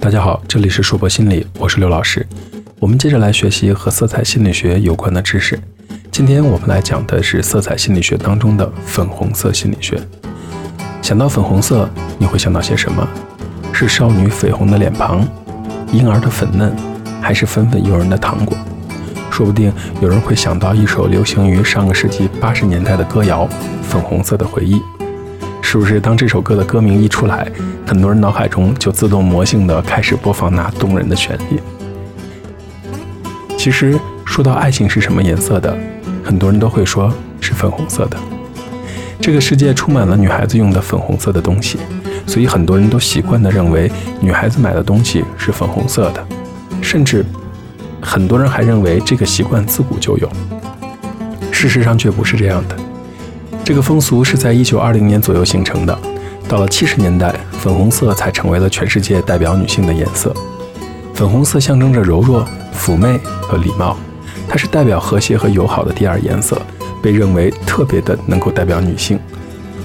大家好，这里是硕博心理，我是刘老师。我们接着来学习和色彩心理学有关的知识。今天我们来讲的是色彩心理学当中的粉红色心理学。想到粉红色，你会想到些什么？是少女绯红的脸庞，婴儿的粉嫩，还是粉粉诱人的糖果？说不定有人会想到一首流行于上个世纪八十年代的歌谣《粉红色的回忆》。是不是当这首歌的歌名一出来，很多人脑海中就自动魔性的开始播放那动人的旋律？其实说到爱情是什么颜色的，很多人都会说是粉红色的。这个世界充满了女孩子用的粉红色的东西，所以很多人都习惯的认为女孩子买的东西是粉红色的，甚至很多人还认为这个习惯自古就有。事实上却不是这样的。这个风俗是在一九二零年左右形成的，到了七十年代，粉红色才成为了全世界代表女性的颜色。粉红色象征着柔弱、妩媚和礼貌，它是代表和谐和友好的第二颜色，被认为特别的能够代表女性。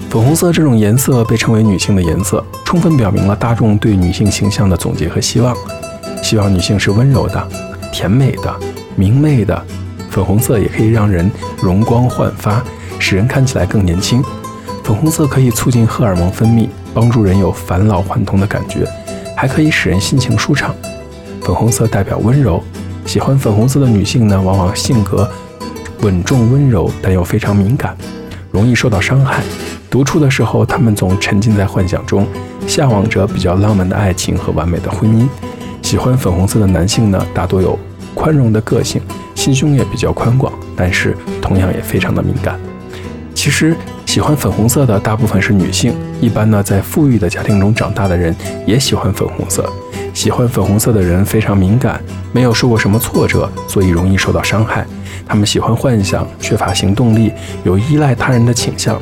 粉红色这种颜色被称为女性的颜色，充分表明了大众对女性形象的总结和希望，希望女性是温柔的、甜美的、明媚的。粉红色也可以让人容光焕发。使人看起来更年轻，粉红色可以促进荷尔蒙分泌，帮助人有返老还童的感觉，还可以使人心情舒畅。粉红色代表温柔，喜欢粉红色的女性呢，往往性格稳重温柔，但又非常敏感，容易受到伤害。独处的时候，她们总沉浸在幻想中，向往着比较浪漫的爱情和完美的婚姻。喜欢粉红色的男性呢，大多有宽容的个性，心胸也比较宽广，但是同样也非常的敏感。其实喜欢粉红色的大部分是女性，一般呢在富裕的家庭中长大的人也喜欢粉红色。喜欢粉红色的人非常敏感，没有受过什么挫折，所以容易受到伤害。他们喜欢幻想，缺乏行动力，有依赖他人的倾向。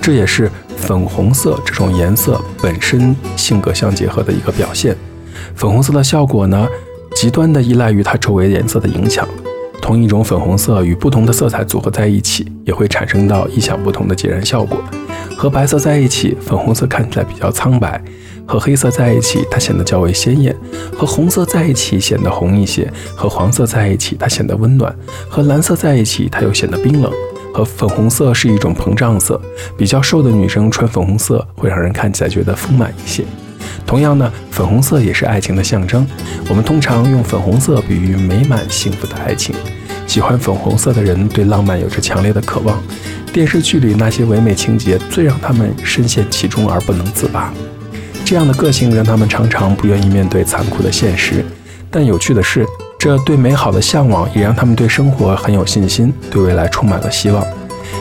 这也是粉红色这种颜色本身性格相结合的一个表现。粉红色的效果呢，极端的依赖于它周围颜色的影响。同一种粉红色与不同的色彩组合在一起，也会产生到意想不同的截然效果。和白色在一起，粉红色看起来比较苍白；和黑色在一起，它显得较为鲜艳；和红色在一起，显得红一些；和黄色在一起，它显得温暖；和蓝色在一起，它又显得冰冷。和粉红色是一种膨胀色，比较瘦的女生穿粉红色会让人看起来觉得丰满一些。同样呢，粉红色也是爱情的象征。我们通常用粉红色比喻美满幸福的爱情。喜欢粉红色的人对浪漫有着强烈的渴望，电视剧里那些唯美情节最让他们深陷其中而不能自拔。这样的个性让他们常常不愿意面对残酷的现实。但有趣的是，这对美好的向往也让他们对生活很有信心，对未来充满了希望。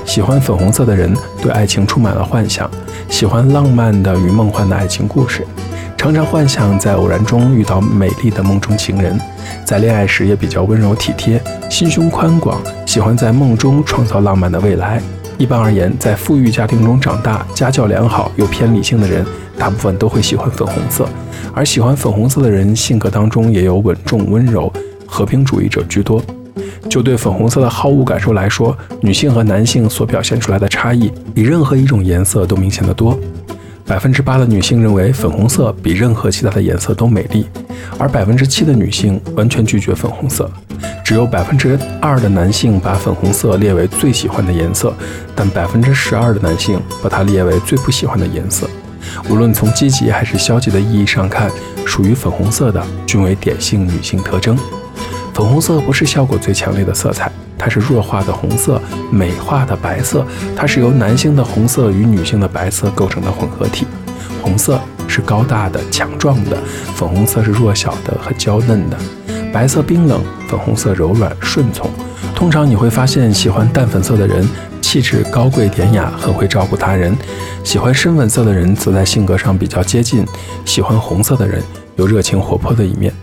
喜欢粉红色的人对爱情充满了幻想，喜欢浪漫的与梦幻的爱情故事。常常幻想在偶然中遇到美丽的梦中情人，在恋爱时也比较温柔体贴，心胸宽广，喜欢在梦中创造浪漫的未来。一般而言，在富裕家庭中长大、家教良好又偏理性的人，大部分都会喜欢粉红色。而喜欢粉红色的人，性格当中也有稳重、温柔、和平主义者居多。就对粉红色的好恶感受来说，女性和男性所表现出来的差异，比任何一种颜色都明显得多。百分之八的女性认为粉红色比任何其他的颜色都美丽，而百分之七的女性完全拒绝粉红色。只有百分之二的男性把粉红色列为最喜欢的颜色，但百分之十二的男性把它列为最不喜欢的颜色。无论从积极还是消极的意义上看，属于粉红色的均为典型女性特征。粉红色不是效果最强烈的色彩。它是弱化的红色，美化的白色。它是由男性的红色与女性的白色构成的混合体。红色是高大的、强壮的，粉红色是弱小的和娇嫩的。白色冰冷，粉红色柔软顺从。通常你会发现，喜欢淡粉色的人气质高贵典雅，很会照顾他人；喜欢深粉色的人则在性格上比较接近；喜欢红色的人有热情活泼的一面。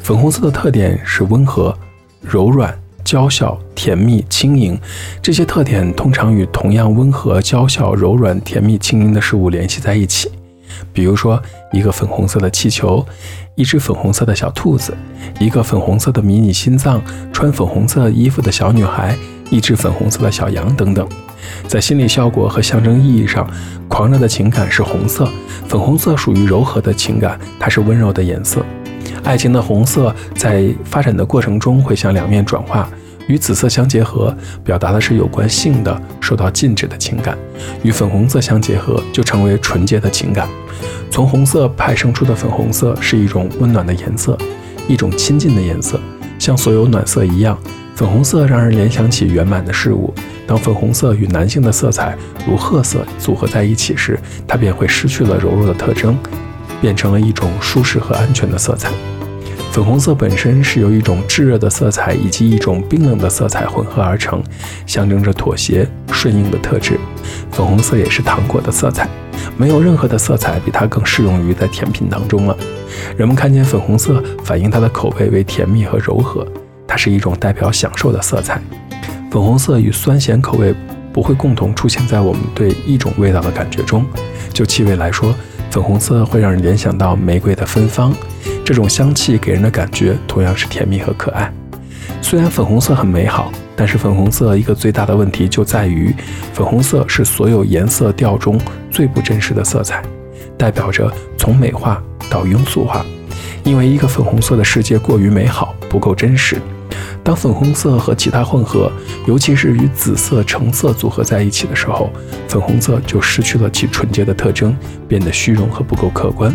粉红色的特点是温和、柔软。娇小、甜蜜、轻盈，这些特点通常与同样温和、娇小、柔软、甜蜜、轻盈的事物联系在一起。比如说，一个粉红色的气球，一只粉红色的小兔子，一个粉红色的迷你心脏，穿粉红色衣服的小女孩，一只粉红色的小羊等等。在心理效果和象征意义上，狂热的情感是红色，粉红色属于柔和的情感，它是温柔的颜色。爱情的红色在发展的过程中会向两面转化，与紫色相结合，表达的是有关性的受到禁止的情感；与粉红色相结合，就成为纯洁的情感。从红色派生出的粉红色是一种温暖的颜色，一种亲近的颜色，像所有暖色一样。粉红色让人联想起圆满的事物。当粉红色与男性的色彩如褐色组合在一起时，它便会失去了柔弱的特征，变成了一种舒适和安全的色彩。粉红色本身是由一种炙热的色彩以及一种冰冷的色彩混合而成，象征着妥协、顺应的特质。粉红色也是糖果的色彩，没有任何的色彩比它更适用于在甜品当中了。人们看见粉红色，反映它的口味为甜蜜和柔和。它是一种代表享受的色彩，粉红色与酸咸口味不会共同出现在我们对一种味道的感觉中。就气味来说，粉红色会让人联想到玫瑰的芬芳，这种香气给人的感觉同样是甜蜜和可爱。虽然粉红色很美好，但是粉红色一个最大的问题就在于，粉红色是所有颜色调中最不真实的色彩，代表着从美化到庸俗化，因为一个粉红色的世界过于美好，不够真实。当粉红色和其他混合，尤其是与紫色、橙色组合在一起的时候，粉红色就失去了其纯洁的特征，变得虚荣和不够客观。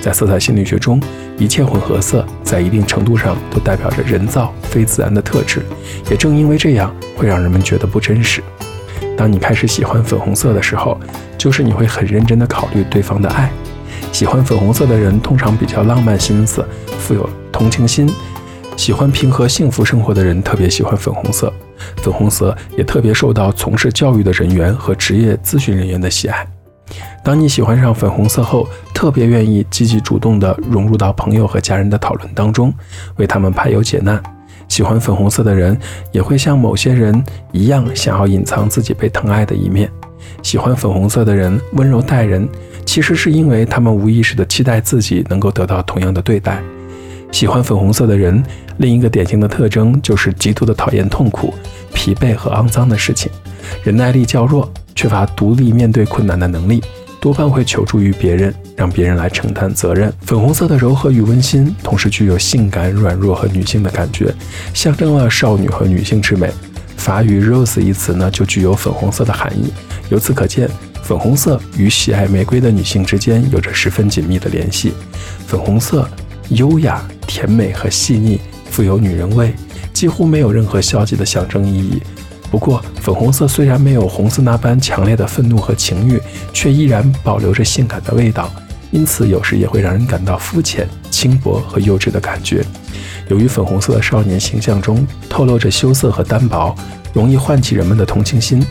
在色彩心理学中，一切混合色在一定程度上都代表着人造、非自然的特质。也正因为这样，会让人们觉得不真实。当你开始喜欢粉红色的时候，就是你会很认真地考虑对方的爱。喜欢粉红色的人通常比较浪漫心思，富有同情心。喜欢平和幸福生活的人特别喜欢粉红色，粉红色也特别受到从事教育的人员和职业咨询人员的喜爱。当你喜欢上粉红色后，特别愿意积极主动地融入到朋友和家人的讨论当中，为他们排忧解难。喜欢粉红色的人也会像某些人一样，想要隐藏自己被疼爱的一面。喜欢粉红色的人温柔待人，其实是因为他们无意识地期待自己能够得到同样的对待。喜欢粉红色的人，另一个典型的特征就是极度的讨厌痛苦、疲惫和肮脏的事情，忍耐力较弱，缺乏独立面对困难的能力，多半会求助于别人，让别人来承担责任。粉红色的柔和与温馨，同时具有性感、软弱和女性的感觉，象征了少女和女性之美。法语 “rose” 一词呢，就具有粉红色的含义。由此可见，粉红色与喜爱玫瑰的女性之间有着十分紧密的联系。粉红色。优雅、甜美和细腻，富有女人味，几乎没有任何消极的象征意义。不过，粉红色虽然没有红色那般强烈的愤怒和情欲，却依然保留着性感的味道，因此有时也会让人感到肤浅、轻薄和幼稚的感觉。由于粉红色的少年形象中透露着羞涩和单薄，容易唤起人们的同情心，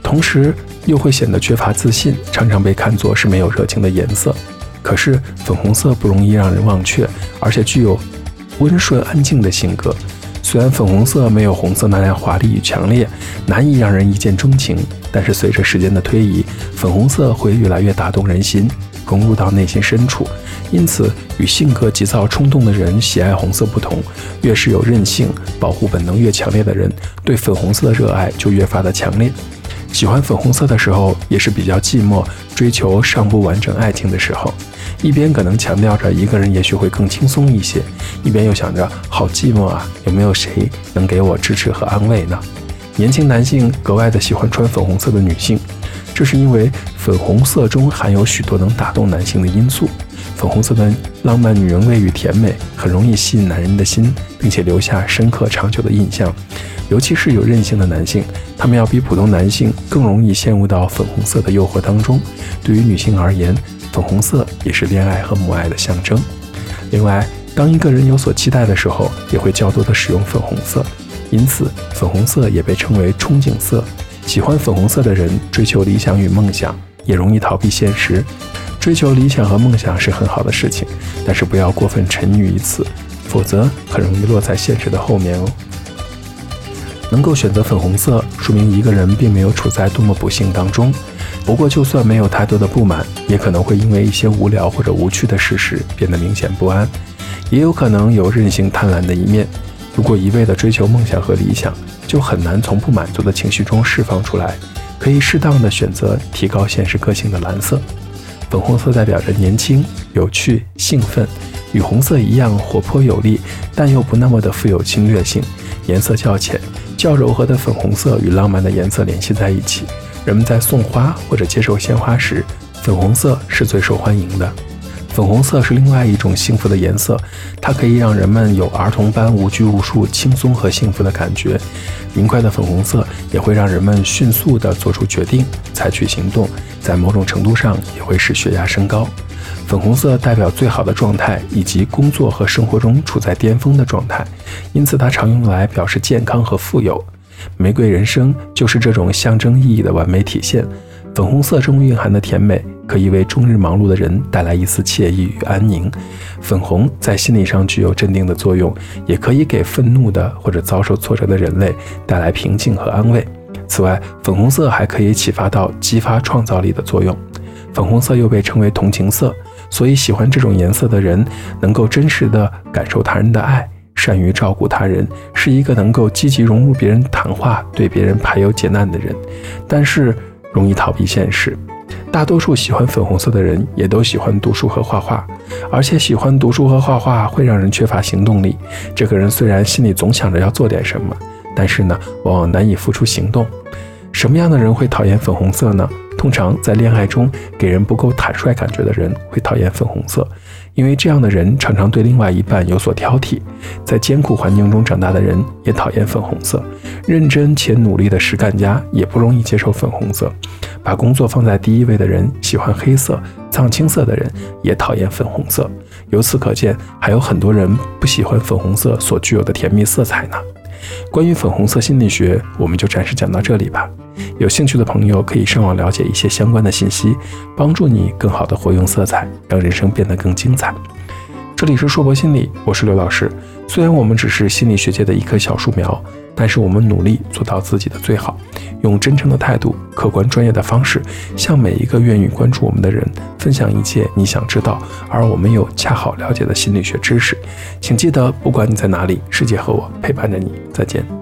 同时又会显得缺乏自信，常常被看作是没有热情的颜色。可是粉红色不容易让人忘却，而且具有温顺安静的性格。虽然粉红色没有红色那样华丽与强烈，难以让人一见钟情，但是随着时间的推移，粉红色会越来越打动人心，融入到内心深处。因此，与性格急躁冲动的人喜爱红色不同，越是有韧性、保护本能越强烈的人，对粉红色的热爱就越发的强烈。喜欢粉红色的时候，也是比较寂寞、追求尚不完整爱情的时候。一边可能强调着一个人也许会更轻松一些，一边又想着好寂寞啊，有没有谁能给我支持和安慰呢？年轻男性格外的喜欢穿粉红色的女性，这是因为粉红色中含有许多能打动男性的因素。粉红色的浪漫女人味与甜美，很容易吸引男人的心，并且留下深刻长久的印象。尤其是有韧性的男性，他们要比普通男性更容易陷入到粉红色的诱惑当中。对于女性而言，粉红色也是恋爱和母爱的象征。另外，当一个人有所期待的时候，也会较多的使用粉红色，因此粉红色也被称为憧憬色。喜欢粉红色的人追求理想与梦想，也容易逃避现实。追求理想和梦想是很好的事情，但是不要过分沉溺于此，否则很容易落在现实的后面哦。能够选择粉红色，说明一个人并没有处在多么不幸当中。不过，就算没有太多的不满，也可能会因为一些无聊或者无趣的事实变得明显不安，也有可能有任性贪婪的一面。如果一味地追求梦想和理想，就很难从不满足的情绪中释放出来。可以适当的选择提高现实个性的蓝色。粉红色代表着年轻、有趣、兴奋，与红色一样活泼有力，但又不那么的富有侵略性。颜色较浅、较柔和的粉红色与浪漫的颜色联系在一起。人们在送花或者接受鲜花时，粉红色是最受欢迎的。粉红色是另外一种幸福的颜色，它可以让人们有儿童般无拘无束、轻松和幸福的感觉。明快的粉红色也会让人们迅速地做出决定、采取行动，在某种程度上也会使血压升高。粉红色代表最好的状态以及工作和生活中处在巅峰的状态，因此它常用来表示健康和富有。玫瑰人生就是这种象征意义的完美体现。粉红色中蕴含的甜美，可以为终日忙碌的人带来一丝惬意与安宁。粉红在心理上具有镇定的作用，也可以给愤怒的或者遭受挫折的人类带来平静和安慰。此外，粉红色还可以启发到激发创造力的作用。粉红色又被称为同情色，所以喜欢这种颜色的人能够真实地感受他人的爱，善于照顾他人，是一个能够积极融入别人谈话、对别人排忧解难的人。但是，容易逃避现实，大多数喜欢粉红色的人也都喜欢读书和画画，而且喜欢读书和画画会让人缺乏行动力。这个人虽然心里总想着要做点什么，但是呢，往往难以付出行动。什么样的人会讨厌粉红色呢？通常在恋爱中给人不够坦率感觉的人会讨厌粉红色，因为这样的人常常对另外一半有所挑剔。在艰苦环境中长大的人也讨厌粉红色，认真且努力的实干家也不容易接受粉红色。把工作放在第一位的人喜欢黑色，藏青色的人也讨厌粉红色。由此可见，还有很多人不喜欢粉红色所具有的甜蜜色彩呢。关于粉红色心理学，我们就暂时讲到这里吧。有兴趣的朋友可以上网了解一些相关的信息，帮助你更好的活用色彩，让人生变得更精彩。这里是硕博心理，我是刘老师。虽然我们只是心理学界的一棵小树苗，但是我们努力做到自己的最好，用真诚的态度、客观专业的方式，向每一个愿意关注我们的人分享一切你想知道而我们又恰好了解的心理学知识。请记得，不管你在哪里，世界和我陪伴着你。再见。